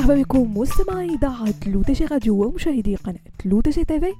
مرحبا بكم مستمعي إذاعة لودجي راديو ومشاهدي قناه لودجي تيفي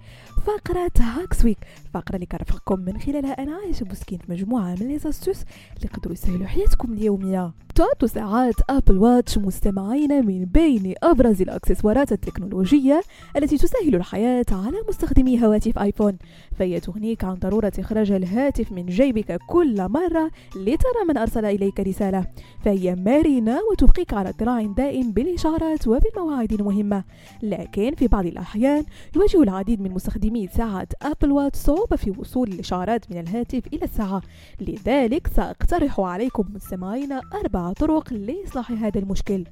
فقرة Hacks Week. الفقرة اللي كنرافقكم من خلالها أنا عايشة بوسكين في مجموعة من les astuces اللي يقدروا يسهلوا حياتكم اليومية. تعد ساعات ابل واتش مستمعين من بين أبرز الأكسسوارات التكنولوجية التي تسهل الحياة على مستخدمي هواتف آيفون. فهي تغنيك عن ضرورة إخراج الهاتف من جيبك كل مرة لترى من أرسل إليك رسالة. فهي مرنة وتبقيك على اطلاع دائم بالإشعارات وبالمواعيد المهمة. لكن في بعض الأحيان يواجه العديد من مستخدمي ساعة ابل واتش صعوبة في وصول الإشعارات من الهاتف إلى الساعة. لذلك سأقترح عليكم مستمعين أربع طرق لإصلاح هذا المشكل.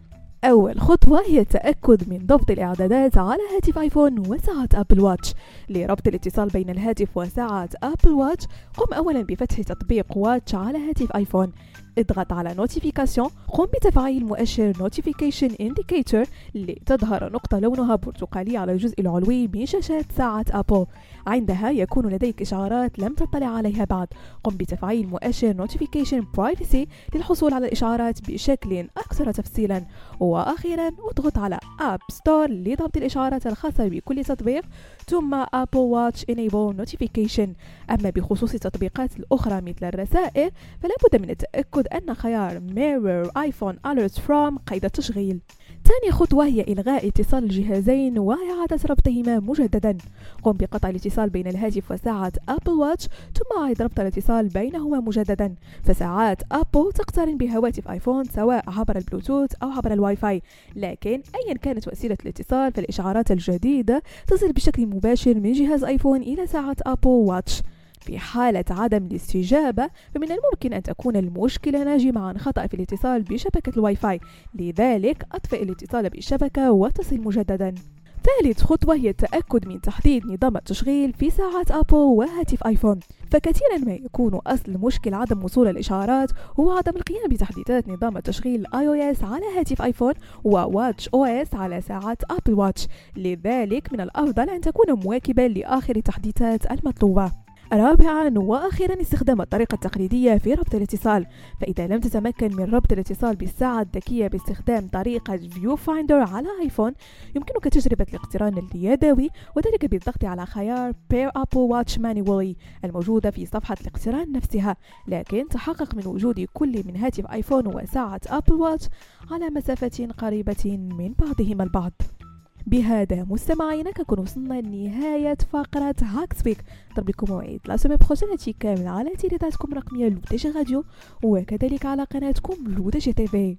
أول خطوة هي التأكد من ضبط الإعدادات على هاتف آيفون وساعة أبل واتش لربط الاتصال بين الهاتف وساعة أبل واتش قم أولا بفتح تطبيق Watch على هاتف آيفون. اضغط على notifications قم بتفعيل مؤشر notification indicator لتظهر نقطة لونها برتقالي على الجزء العلوي من شاشة ساعة أبل عندها يكون لديك إشعارات لم تطلع عليها بعد. قم بتفعيل مؤشر notification privacy للحصول على الإشعارات بشكل أكثر تفصيلا. وأخيرا اضغط على App Store لضبط الإشعارات الخاصة بكل تطبيق ثم أبل واتش Enable Notification. أما بخصوص التطبيقات الأخرى مثل الرسائل فلا بد من التأكد أن خيار Mirror iPhone Alert From قيد التشغيل. ثاني خطوة هي إلغاء اتصال الجهازين وإعادة ربطهما مجددا. قم بقطع الاتصال بين الهاتف وساعة أبل واتش ثم أعد ربط الاتصال بينهما مجددا. فساعات أبل تقترن بهواتف آيفون سواء عبر البلوتوث أو عبر الواي فاي. لكن أيا كانت وسيلة الاتصال فالإشعارات الجديدة تصل بشكل مباشر من جهاز آيفون إلى ساعة أبل واتش في حالة عدم الاستجابة فمن الممكن أن تكون المشكلة ناجمة عن خطأ في الاتصال بشبكة الواي فاي. لذلك أطفئ الاتصال بالشبكة واتصل مجددا. ثالث خطوة هي التأكد من تحديد نظام التشغيل في ساعات أبل وهاتف آيفون. فكثيرا ما يكون أصل مشكل عدم وصول الإشعارات هو عدم القيام بتحديثات نظام التشغيل iOS على هاتف آيفون و watchOS على ساعات أبل واتش. لذلك من الأفضل أن تكون مواكبا لآخر التحديثات المطلوبة. رابعا وأخيرا استخدام الطريقة التقليدية في ربط الاتصال. فإذا لم تتمكن من ربط الاتصال بالساعة الذكية باستخدام طريقة viewfinder على ايفون يمكنك تجربة الاقتران اليدوي وذلك بالضغط على خيار Pair Apple Watch Manually الموجوده في صفحة الاقتران نفسها. لكن تحقق من وجود كل من هاتف ايفون وساعة ابل واتش على مسافة قريبة من بعضهما البعض. بهذا مستمعينا كنكون وصلنا لنهاية فقرة Hacks Week نضرب لكم موعد la semaine prochaine هادشي كامل على إذاعتكم الرقمية L'ODJ Radio وكذلك على قناتكم L'ODJ TV